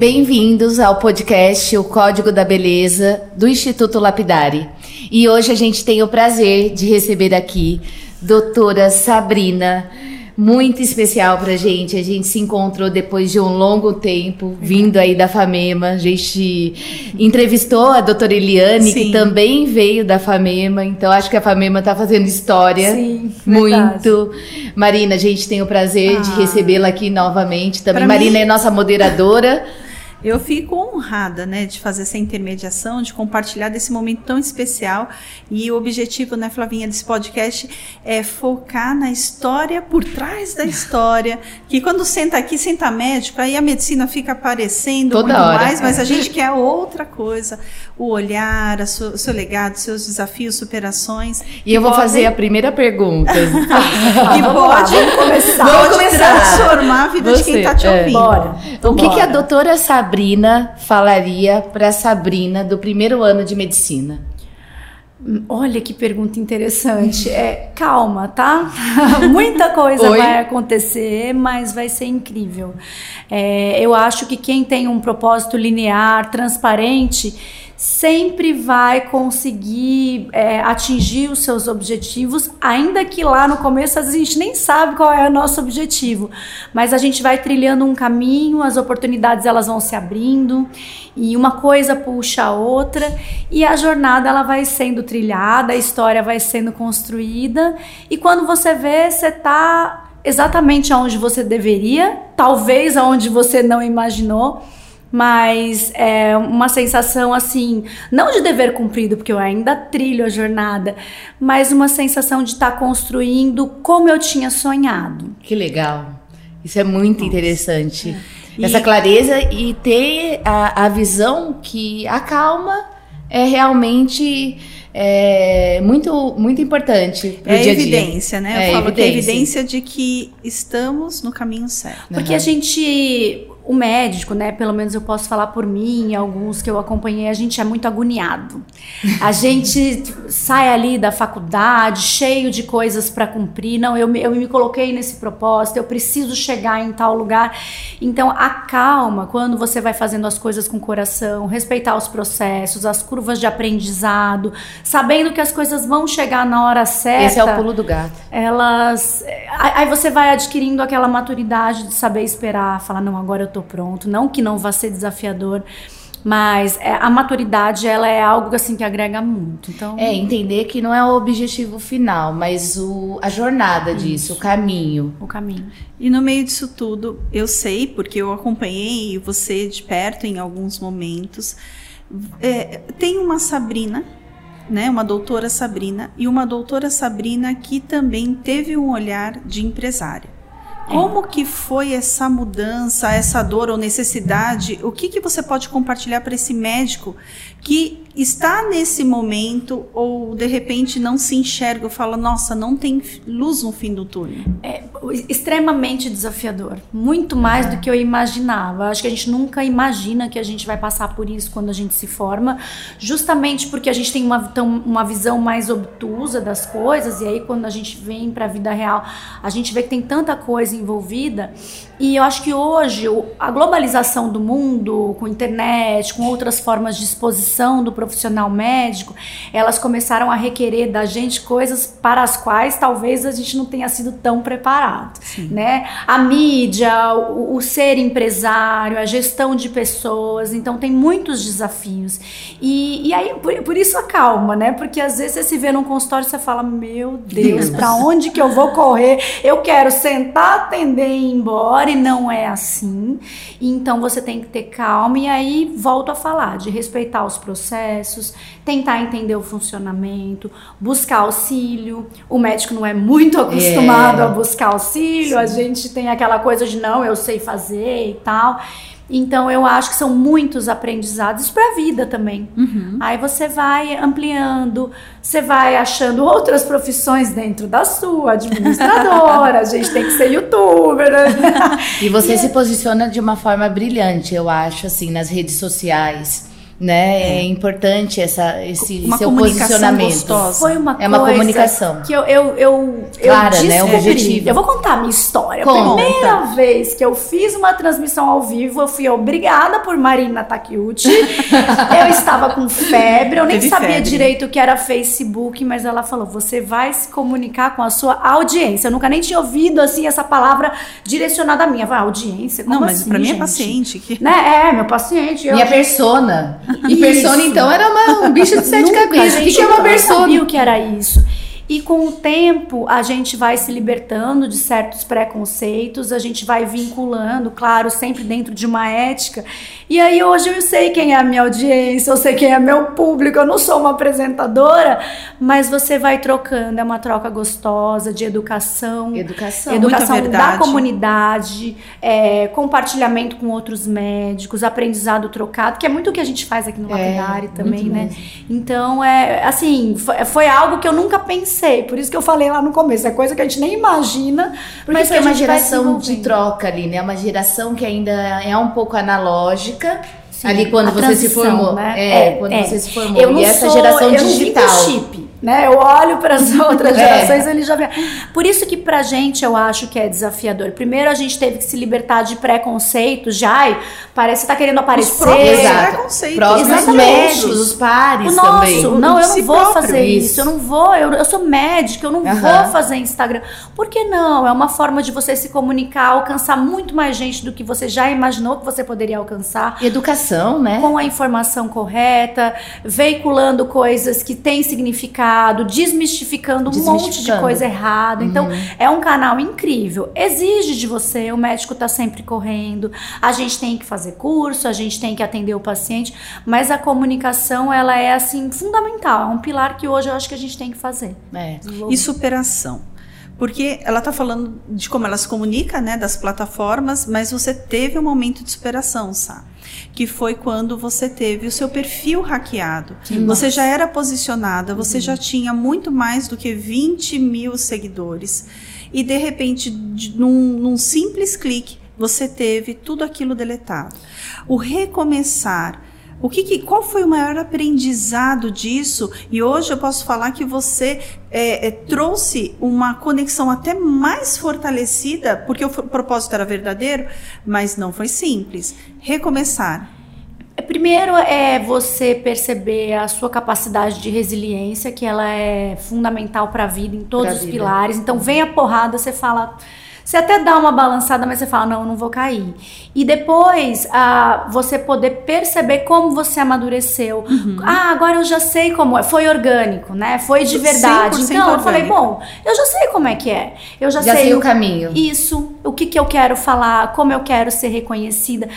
Bem-vindos ao podcast O Código da Beleza do Instituto Lapidari. E hoje a gente tem o prazer de receber aqui doutora Sabrina muito especial pra gente. A gente se encontrou depois de um longo tempo, vindo aí da FAMEMA. A gente entrevistou a doutora Eliane, Sim. que também veio da FAMEMA. Então, acho que a FAMEMA tá fazendo história. Sim, muito. Verdade. Marina, a gente tem o prazer ah. de recebê-la aqui novamente também. Pra Marina mim... é nossa moderadora. Eu fico honrada, né, de fazer essa intermediação, de compartilhar desse momento tão especial. E o objetivo, né, Flavinha, desse podcast é focar na história por trás da história. Que quando senta aqui, senta médico, aí a medicina fica aparecendo Toda muito hora. mais, mas a gente quer outra coisa. O olhar, o seu, seu legado, seus desafios, superações. E eu vou podem... fazer a primeira pergunta. que pode, vamos começar. Vamos começar. transformar a vida Você, de quem está te ouvindo. É. Bora. Então, o que, que a doutora sabe Sabrina falaria para Sabrina do primeiro ano de medicina? Olha que pergunta interessante. É, calma, tá? Muita coisa Oi? vai acontecer, mas vai ser incrível. É, eu acho que quem tem um propósito linear, transparente, sempre vai conseguir é, atingir os seus objetivos, ainda que lá no começo a gente nem sabe qual é o nosso objetivo, mas a gente vai trilhando um caminho, as oportunidades elas vão se abrindo e uma coisa puxa a outra e a jornada ela vai sendo trilhada, a história vai sendo construída e quando você vê, você está exatamente aonde você deveria, talvez aonde você não imaginou mas é uma sensação assim, não de dever cumprido, porque eu ainda trilho a jornada, mas uma sensação de estar tá construindo como eu tinha sonhado. Que legal. Isso é muito Nossa. interessante. É. Essa clareza e ter a, a visão que a calma é realmente é muito, muito importante. é dia evidência, dia. né? Eu é falo evidência. que é evidência de que estamos no caminho certo. Porque uhum. a gente o médico, né, pelo menos eu posso falar por mim, alguns que eu acompanhei, a gente é muito agoniado. A gente sai ali da faculdade cheio de coisas para cumprir. Não, eu, eu me coloquei nesse propósito, eu preciso chegar em tal lugar. Então, a calma quando você vai fazendo as coisas com coração, respeitar os processos, as curvas de aprendizado, sabendo que as coisas vão chegar na hora certa. Esse é o pulo do gato. Elas. Aí você vai adquirindo aquela maturidade de saber esperar, falar, não, agora eu tô pronto. Não que não vá ser desafiador, mas é, a maturidade ela é algo assim que agrega muito. Então é entender que não é o objetivo final, mas o, a jornada isso. disso, o caminho. O caminho. E no meio disso tudo, eu sei porque eu acompanhei você de perto em alguns momentos. É, tem uma Sabrina né, uma doutora Sabrina e uma doutora Sabrina que também teve um olhar de empresária. Como que foi essa mudança, essa dor ou necessidade? O que, que você pode compartilhar para esse médico que está nesse momento ou de repente não se enxerga ou fala, nossa, não tem luz no fim do túnel? É extremamente desafiador, muito mais do que eu imaginava. Acho que a gente nunca imagina que a gente vai passar por isso quando a gente se forma, justamente porque a gente tem uma, uma visão mais obtusa das coisas e aí quando a gente vem para a vida real, a gente vê que tem tanta coisa envolvida. E eu acho que hoje a globalização do mundo, com internet, com outras formas de exposição do profissional médico, elas começaram a requerer da gente coisas para as quais talvez a gente não tenha sido tão preparado, né? A mídia, o, o, ser empresário, a gestão de pessoas, então tem muitos desafios. E, e aí por, por isso a calma, né? Porque às vezes você se vê num consultório e você fala: "Meu Deus, para onde que eu vou correr? Eu quero sentar, atender e ir embora" e não é assim. Então você tem que ter calma e aí volto a falar de respeitar os processos, tentar entender o funcionamento, buscar auxílio. O médico não é muito acostumado é. a buscar auxílio, Sim. a gente tem aquela coisa de não, eu sei fazer e tal. Então eu acho que são muitos aprendizados para a vida também. Uhum. Aí você vai ampliando, você vai achando outras profissões dentro da sua, administradora, a gente tem que ser youtuber. Né? E você e se é... posiciona de uma forma brilhante, eu acho, assim, nas redes sociais né? É, é importante essa, esse uma seu posicionamento. Gostosa. Foi uma é uma comunicação que eu eu eu, Clara, eu né? O objetivo. Eu vou contar a minha história. Conta. A primeira vez que eu fiz uma transmissão ao vivo, eu fui obrigada por Marina Takiuchi. eu estava com febre, eu nem Teve sabia febre. direito o que era Facebook, mas ela falou: "Você vai se comunicar com a sua audiência". Eu nunca nem tinha ouvido assim essa palavra direcionada a mim. Eu falei, audiência? Como Não, mas assim, para mim é paciente. Que... Né? É, meu paciente. Minha persona. E persona, então, era uma, um bicho de sete cabeças. O que, que é uma persona? Sabia o que era isso. E com o tempo a gente vai se libertando de certos preconceitos, a gente vai vinculando, claro, sempre dentro de uma ética. E aí hoje eu sei quem é a minha audiência, eu sei quem é meu público, eu não sou uma apresentadora, mas você vai trocando, é uma troca gostosa de educação, educação, educação da comunidade, é, compartilhamento com outros médicos, aprendizado trocado, que é muito o que a gente faz aqui no é, Lapidari também, né? Mesmo. Então é assim, foi, foi algo que eu nunca pensei sei. Por isso que eu falei lá no começo. É coisa que a gente nem imagina. Porque mas é uma geração de troca ali, né? Uma geração que ainda é um pouco analógica. Sim, ali quando você se formou. Né? É, é, quando é. você se formou. Eu e essa sou, geração eu digital. Não chip né? Eu olho para as outras é. gerações, ele já vê. Por isso que pra gente eu acho que é desafiador. Primeiro a gente teve que se libertar de preconceitos, já, ai, parece que tá querendo aparecer. Os próprios preconceitos. Médicos, os pares o nosso, também. Não, eu não vou próprio, fazer isso. isso. Eu não vou, eu, eu sou médico, eu não uhum. vou fazer Instagram. Por que não? É uma forma de você se comunicar, alcançar muito mais gente do que você já imaginou que você poderia alcançar. Educação, né? Com a informação correta, veiculando coisas que têm significado desmistificando, um monte de coisa errada. Então, uhum. é um canal incrível. Exige de você, o médico está sempre correndo, a gente tem que fazer curso, a gente tem que atender o paciente, mas a comunicação, ela é assim fundamental, é um pilar que hoje eu acho que a gente tem que fazer. É. E superação porque ela está falando de como ela se comunica, né, das plataformas, mas você teve um momento de superação, sabe? Que foi quando você teve o seu perfil hackeado. Sim, você nossa. já era posicionada, você uhum. já tinha muito mais do que 20 mil seguidores. E de repente, num, num simples clique, você teve tudo aquilo deletado. O recomeçar o que, que, qual foi o maior aprendizado disso? E hoje eu posso falar que você é, é, trouxe uma conexão até mais fortalecida, porque o propósito era verdadeiro, mas não foi simples. Recomeçar. Primeiro é você perceber a sua capacidade de resiliência, que ela é fundamental para a vida em todos pra os vida. pilares. Então vem a porrada, você fala você até dá uma balançada, mas você fala, não, eu não vou cair. E depois, ah, você poder perceber como você amadureceu. Uhum. Ah, agora eu já sei como é. Foi orgânico, né? Foi de verdade. Então, orgânico. eu falei, bom, eu já sei como é que é. Eu já, já sei, sei o caminho. Isso, o que, que eu quero falar, como eu quero ser reconhecida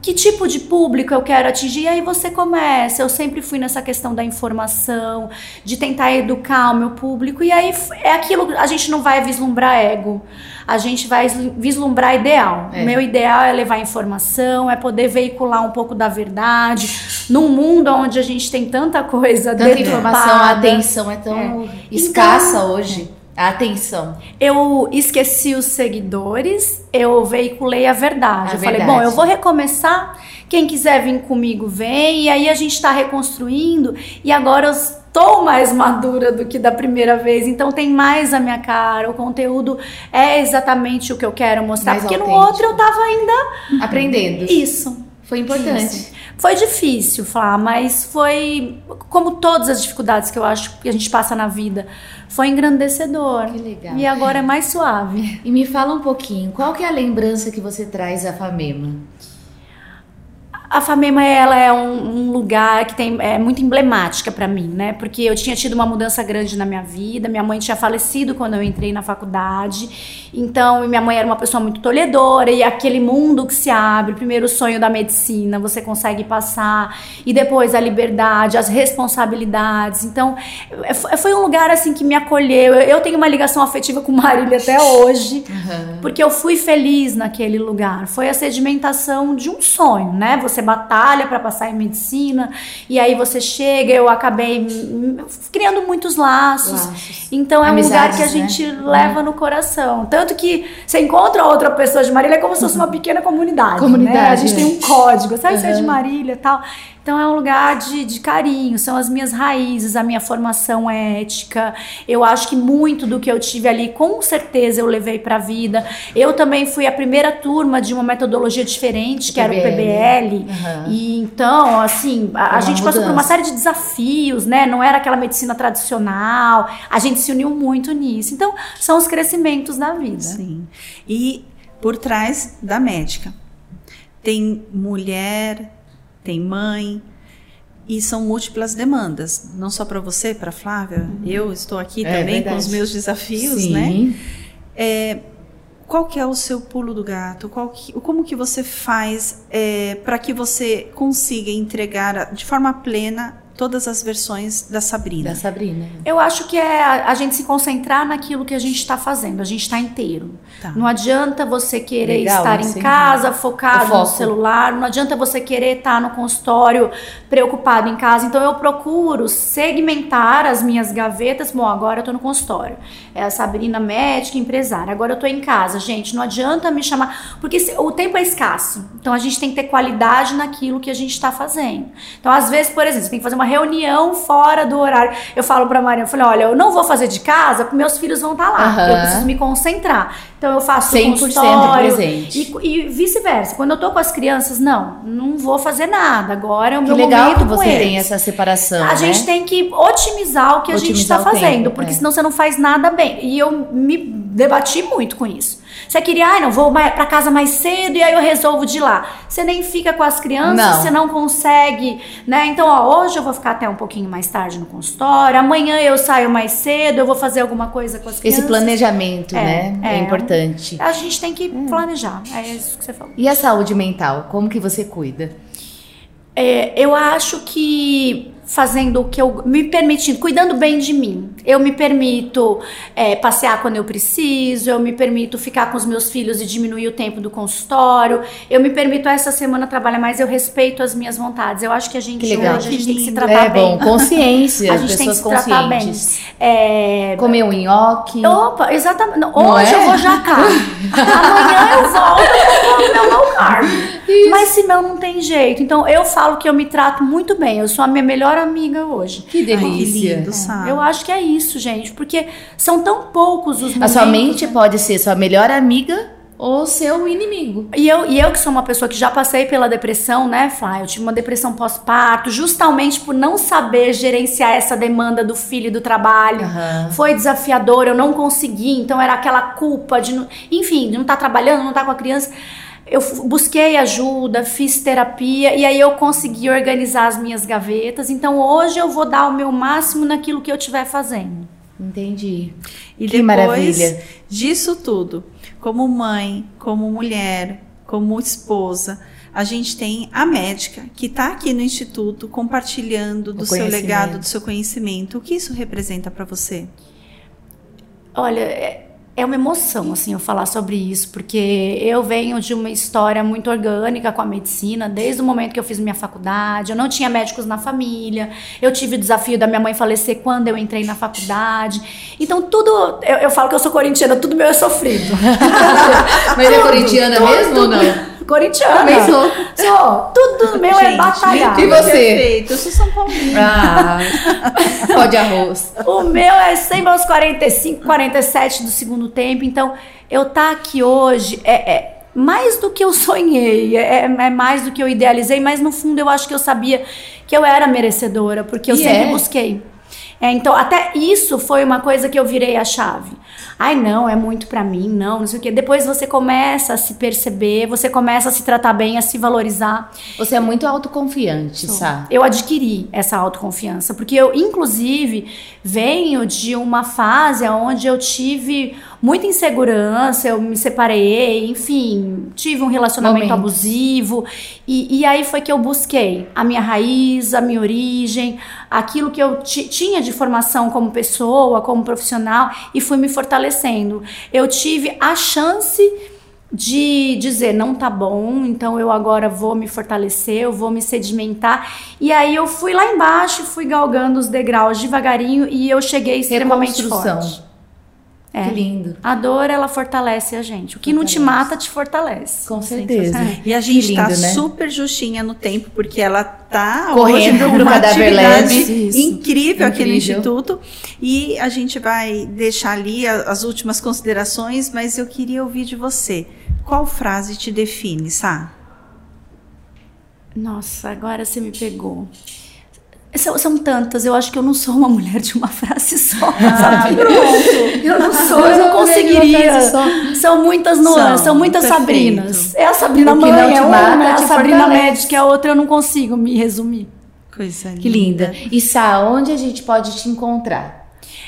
que tipo de público eu quero atingir, e aí você começa. Eu sempre fui nessa questão da informação, de tentar educar o meu público, e aí é aquilo, a gente não vai vislumbrar ego a gente vai vislumbrar ideal. É. O meu ideal é levar informação, é poder veicular um pouco da verdade. Num mundo onde a gente tem tanta coisa Tanta informação, a atenção é tão é. escassa então, hoje. A atenção. Eu esqueci os seguidores, eu veiculei a verdade. A eu verdade. falei, bom, eu vou recomeçar. Quem quiser vir comigo, vem. E aí a gente está reconstruindo. E agora os estou mais madura do que da primeira vez, então tem mais a minha cara, o conteúdo é exatamente o que eu quero mostrar, mais porque autêntico. no outro eu tava ainda aprendendo. Isso. Foi importante. Isso. Foi difícil falar, mas foi como todas as dificuldades que eu acho que a gente passa na vida, foi engrandecedor. Que legal. E agora é mais suave. E me fala um pouquinho, qual que é a lembrança que você traz à Famema? A Famema ela é um, um, lugar que tem, é muito emblemática para mim, né? Porque eu tinha tido uma mudança grande na minha vida. Minha mãe tinha falecido quando eu entrei na faculdade. Então, minha mãe era uma pessoa muito tolhedora e aquele mundo que se abre, primeiro o sonho da medicina, você consegue passar e depois a liberdade, as responsabilidades. Então, é, foi um lugar assim que me acolheu. Eu tenho uma ligação afetiva com Marília até hoje, uhum. porque eu fui feliz naquele lugar. Foi a sedimentação de um sonho, né? Você batalha para passar em medicina, e aí você chega, eu acabei criando muitos laços. laços. Então é Amizades, um lugar que a gente né? leva no coração. Tanto que você encontra outra pessoa de Marília é como se fosse uma pequena comunidade. Comunidade. Né? A gente tem um código, sabe? Uhum. Você é de Marília e tal. Então é um lugar de, de carinho, são as minhas raízes, a minha formação ética. Eu acho que muito do que eu tive ali, com certeza eu levei para a vida. Eu também fui a primeira turma de uma metodologia diferente, que PBL. era o PBL. Uhum. E então, assim, a, a gente mudança. passou por uma série de desafios, né? Não era aquela medicina tradicional. A gente se uniu muito nisso. Então, são os crescimentos da vida. Sim. E por trás da médica tem mulher, tem mãe, e são múltiplas demandas, não só para você, para Flávia. Uhum. Eu estou aqui é, também verdade. com os meus desafios, Sim. né? É, qual que é o seu pulo do gato? Que, como que você faz é, para que você consiga entregar de forma plena todas as versões da Sabrina. Da Sabrina. Eu acho que é a, a gente se concentrar naquilo que a gente está fazendo, a gente está inteiro. Tá. Não adianta você querer Legal, estar em casa, focado no celular, não adianta você querer estar no consultório preocupado em casa. Então eu procuro segmentar as minhas gavetas. Bom, agora eu estou no consultório. É a Sabrina médica, empresária. Agora eu estou em casa. Gente, não adianta me chamar, porque o tempo é escasso. Então a gente tem que ter qualidade naquilo que a gente está fazendo. Então às vezes, por exemplo, você tem que fazer uma uma reunião fora do horário. Eu falo pra Maria, eu falei, olha, eu não vou fazer de casa porque meus filhos vão estar tá lá. Uhum. Eu preciso me concentrar. Então eu faço 100% consultório presente. E, e vice-versa. Quando eu tô com as crianças, não, não vou fazer nada. Agora é o que meu legal momento que você tem essa separação. A né? gente tem que otimizar o que otimizar a gente está fazendo, tempo, porque é. senão você não faz nada bem. E eu me debati muito com isso. Você queria, ai, ah, não, vou para casa mais cedo e aí eu resolvo de lá. Você nem fica com as crianças, não. você não consegue, né? Então, ó, hoje eu vou ficar até um pouquinho mais tarde no consultório, amanhã eu saio mais cedo, eu vou fazer alguma coisa com as crianças. Esse planejamento, é, né? É, é, importante. A gente tem que hum. planejar, é isso que você falou. E a saúde mental, como que você cuida? É, eu acho que fazendo o que eu me permitindo, cuidando bem de mim. Eu me permito é, passear quando eu preciso, eu me permito ficar com os meus filhos e diminuir o tempo do consultório. Eu me permito essa semana trabalhar mais, eu respeito as minhas vontades. Eu acho que a gente que legal. hoje a gente tem que se tratar é, bem. Bom, consciência, a gente tem que se tratar bem. É... Comer um nhoque. Opa, exatamente. Hoje é? eu vou jacar. Amanhã eu volto com o meu low carb. Isso. Mas se não, não tem jeito. Então eu falo que eu me trato muito bem. Eu sou a minha melhor amiga hoje. Que delícia. Ai, que lindo, Eu acho que é isso, gente, porque são tão poucos os momentos. A sua mente né? pode ser sua melhor amiga ou seu inimigo. E eu, e eu que sou uma pessoa que já passei pela depressão, né, Flá? Eu tive uma depressão pós-parto, justamente por não saber gerenciar essa demanda do filho e do trabalho. Uhum. Foi desafiador, eu não consegui, então era aquela culpa de, enfim, de não estar tá trabalhando, não estar tá com a criança eu busquei ajuda, fiz terapia e aí eu consegui organizar as minhas gavetas. Então hoje eu vou dar o meu máximo naquilo que eu estiver fazendo. Entendi. E que depois maravilha. disso tudo, como mãe, como mulher, como esposa, a gente tem a médica que está aqui no instituto compartilhando do seu legado, do seu conhecimento. O que isso representa para você? Olha, é, uma emoção, assim, eu falar sobre isso, porque eu venho de uma história muito orgânica com a medicina, desde o momento que eu fiz minha faculdade, eu não tinha médicos na família, eu tive o desafio da minha mãe falecer quando eu entrei na faculdade, então tudo, eu, eu falo que eu sou corintiana, tudo meu é sofrido. Mas é corintiana tudo, mesmo tudo, ou não? Corintiana. Também sou. Sou. Tudo meu é Gente, é batalhado. E você? Perfeito. Eu sou São Paulino. Ah, pó de arroz. O meu é sempre aos 45, 47 do segundo tempo. Então, eu tá aqui hoje é, é mais do que eu sonhei, é, é, mais do que eu idealizei, mas no fundo eu acho que eu sabia que eu era merecedora, porque eu e sempre é. busquei. É, então, até isso foi uma coisa que eu virei a chave. Ai, não, é muito para mim, não, não sei o quê. Depois você começa a se perceber, você começa a se tratar bem, a se valorizar. Você é muito autoconfiante, sabe? Eu adquiri essa autoconfiança, porque eu, inclusive, venho de uma fase onde eu tive muita insegurança, eu me separei, enfim, tive um relacionamento Momentos. abusivo. E, e aí foi que eu busquei a minha raiz, a minha origem, aquilo que eu tinha de formação como pessoa, como profissional, e fui me fortalecendo. Eu tive a chance de dizer não tá bom, então eu agora vou me fortalecer, eu vou me sedimentar. E aí eu fui lá embaixo, fui galgando os degraus devagarinho e eu cheguei extremamente forte. É. Que lindo. A dor, ela fortalece a gente. O que não te Fortalece. mata, te fortalece. Com certeza. força. E a gente Que tá lindo, né? super justinha no tempo, porque ela tá Correndo pro atividade Lab. Incrível aqui no. Instituto. E a gente vai deixar ali as últimas considerações, mas eu queria ouvir de você. Qual frase te define, Sá? Nossa, agora você me pegou. São, são tantas, eu acho que eu não sou uma mulher de uma frase só. sabe? Eu não sou, eu não conseguiria. São muitas nuances, São, são, muitas perfeito. Sabrinas. É a Sabrina mãe, é mata, uma, é a Sabrina médica, é a outra, eu não consigo me resumir. Coisa linda. Que linda. E Sá, onde a gente pode te encontrar?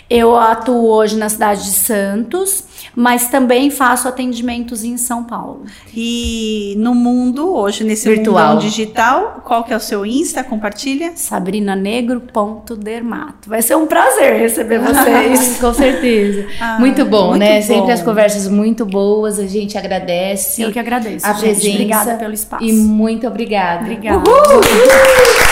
Eu atuo hoje na cidade de Santos, mas também faço atendimentos em São Paulo. E no mundo, hoje, nesse Virtual. mundo digital, qual que é o seu Insta? Compartilha. sabrinanegro.dermato. Vai ser um prazer receber vocês. Com certeza. Ah, muito bom, muito né? bom. Sempre as conversas muito boas, a gente agradece Eu que agradeço. a gente. presença. Obrigada pelo espaço. E muito obrigada. Obrigada. Uhul!